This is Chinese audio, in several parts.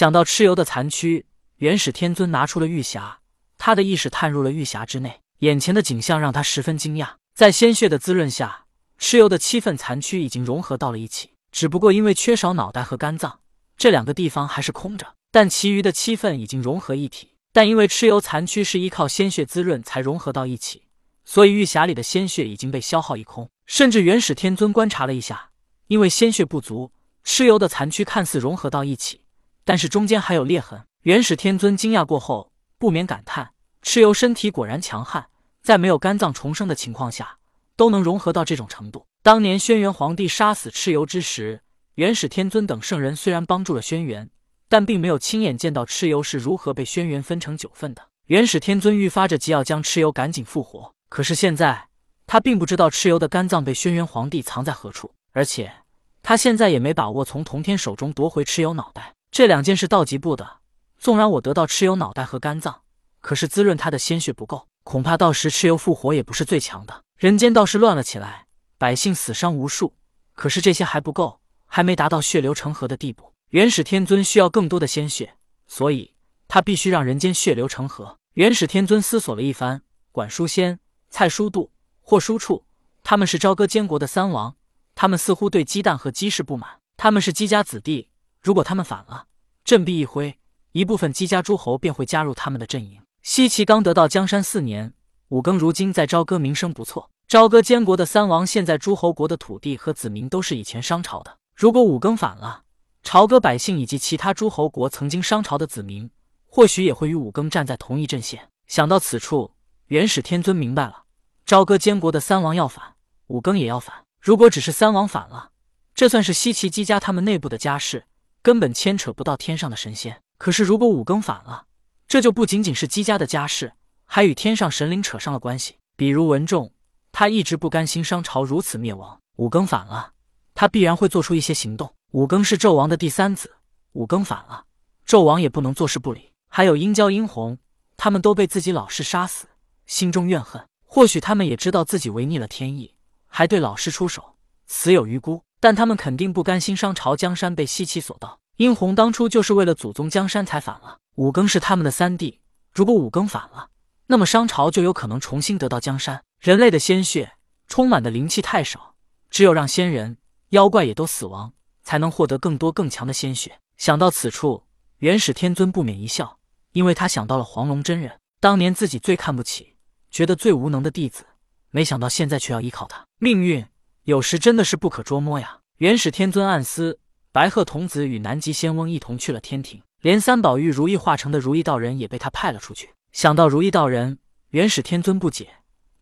想到蚩尤的残躯，元始天尊拿出了玉匣，他的意识探入了玉匣之内，眼前的景象让他十分惊讶。在鲜血的滋润下，蚩尤的七份残躯已经融合到了一起，只不过因为缺少脑袋和肝脏，这两个地方还是空着。但其余的七份已经融合一体。但因为蚩尤残躯是依靠鲜血滋润才融合到一起，所以玉匣里的鲜血已经被消耗一空。甚至元始天尊观察了一下，因为鲜血不足，蚩尤的残躯看似融合到一起，但是中间还有裂痕。元始天尊惊讶过后，不免感叹：蚩尤身体果然强悍，在没有肝脏重生的情况下，都能融合到这种程度。当年轩辕皇帝杀死蚩尤之时，元始天尊等圣人虽然帮助了轩辕。但并没有亲眼见到蚩尤是如何被轩辕分成九份的。元始天尊愈发着急，要将蚩尤赶紧复活。可是现在他并不知道蚩尤的肝脏被轩辕皇帝藏在何处，而且他现在也没把握从同天手中夺回蚩尤脑袋。这两件事道极部的。纵然我得到蚩尤脑袋和肝脏，可是滋润他的鲜血不够，恐怕到时蚩尤复活也不是最强的。人间倒是乱了起来，百姓死伤无数，可是这些还不够，还没达到血流成河的地步。元始天尊需要更多的鲜血，所以他必须让人间血流成河。元始天尊思索了一番，管叔仙、蔡叔度、霍叔处，他们是朝歌监国的三王，他们似乎对鸡蛋和鸡氏不满。他们是姬家子弟，如果他们反了，振臂一挥，一部分姬家诸侯便会加入他们的阵营。西岐刚得到江山四年，五更如今在朝歌名声不错。朝歌监国的三王现在诸侯国的土地和子民都是以前商朝的，如果五更反了，朝歌百姓以及其他诸侯国曾经商朝的子民，或许也会与武庚站在同一阵线。想到此处，元始天尊明白了：朝歌监国的三王要反，武庚也要反。如果只是三王反了，这算是西岐姬家他们内部的家事，根本牵扯不到天上的神仙。可是如果五更反了，这就不仅仅是姬家的家事，还与天上神灵扯上了关系。比如文仲，他一直不甘心商朝如此灭亡，五更反了，他必然会做出一些行动。五更是纣王的第三子，五更反了，纣王也不能坐视不理。还有殷郊、殷红，他们都被自己老师杀死，心中怨恨。或许他们也知道自己违逆了天意，还对老师出手，死有余辜。但他们肯定不甘心商朝江山被西岐所盗。殷红当初就是为了祖宗江山才反了。武庚是他们的三弟，如果武庚反了，那么商朝就有可能重新得到江山。人类的鲜血充满的灵气太少，只有让仙人、妖怪也都死亡。才能获得更多更强的鲜血。想到此处，元始天尊不免一笑，因为他想到了黄龙真人，当年自己最看不起、觉得最无能的弟子，没想到现在却要依靠他。命运有时真的是不可捉摸呀！元始天尊暗思，白鹤童子与南极仙翁一同去了天庭，连三宝玉如意化成的如意道人也被他派了出去。想到如意道人，元始天尊不解，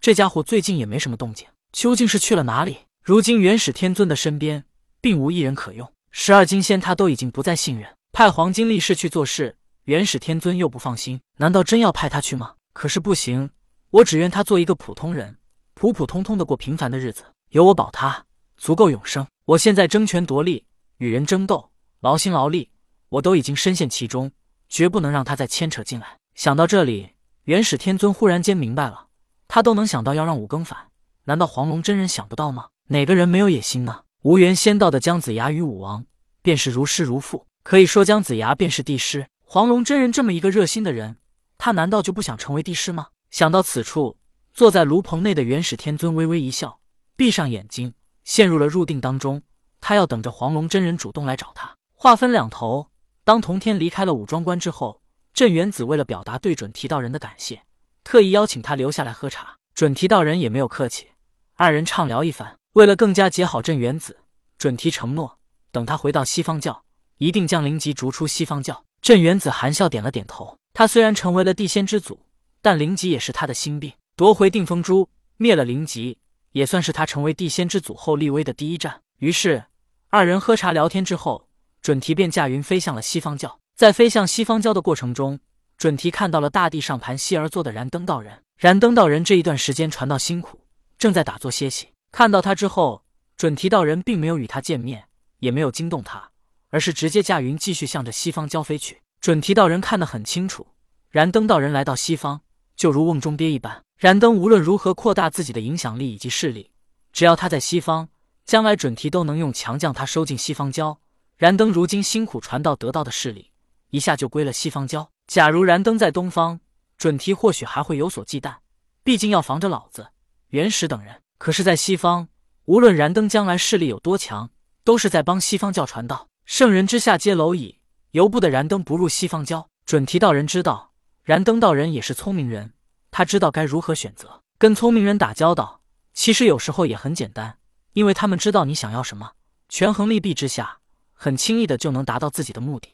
这家伙最近也没什么动静，究竟是去了哪里？如今元始天尊的身边。并无一人可用，十二金仙他都已经不再信任，派黄金力士去做事，元始天尊又不放心，难道真要派他去吗？可是不行，我只愿他做一个普通人，普普通通的过平凡的日子，有我保他，足够永生。我现在争权夺利，与人争斗，劳心劳力，我都已经深陷其中，绝不能让他再牵扯进来。想到这里，元始天尊忽然间明白了，他都能想到要让武庚反，难道黄龙真人想不到吗？哪个人没有野心呢？无缘仙道的姜子牙与武王便是如师如父，可以说姜子牙便是帝师。黄龙真人这么一个热心的人，他难道就不想成为帝师吗？想到此处，坐在炉棚内的元始天尊微微一笑，闭上眼睛，陷入了入定当中。他要等着黄龙真人主动来找他。话分两头，当童天离开了武装关之后，镇元子为了表达对准提道人的感谢，特意邀请他留下来喝茶。准提道人也没有客气，二人畅聊一番。为了更加结好镇元子，准提承诺，等他回到西方教，一定将灵吉逐出西方教。镇元子含笑点了点头。他虽然成为了地仙之祖，但灵吉也是他的心病。夺回定风珠，灭了灵吉，也算是他成为地仙之祖后立威的第一战。于是，二人喝茶聊天之后，准提便驾云飞向了西方教。在飞向西方教的过程中，准提看到了大地上盘膝而坐的燃灯道人。燃灯道人这一段时间传道辛苦，正在打坐歇息。看到他之后，准提道人并没有与他见面，也没有惊动他，而是直接驾云继续向着西方交飞去。准提道人看得很清楚，燃灯道人来到西方，就如瓮中鳖一般。燃灯无论如何扩大自己的影响力以及势力，只要他在西方，将来准提都能用强将他收进西方教。燃灯如今辛苦传道得到的势力，一下就归了西方教。假如燃灯在东方，准提或许还会有所忌惮，毕竟要防着老子、元始等人。可是，在西方，无论燃灯将来势力有多强，都是在帮西方教传道。圣人之下皆蝼蚁，由不得燃灯不入西方教。准提道人知道，燃灯道人也是聪明人，他知道该如何选择。跟聪明人打交道，其实有时候也很简单，因为他们知道你想要什么，权衡利弊之下。很轻易的就能达到自己的目的。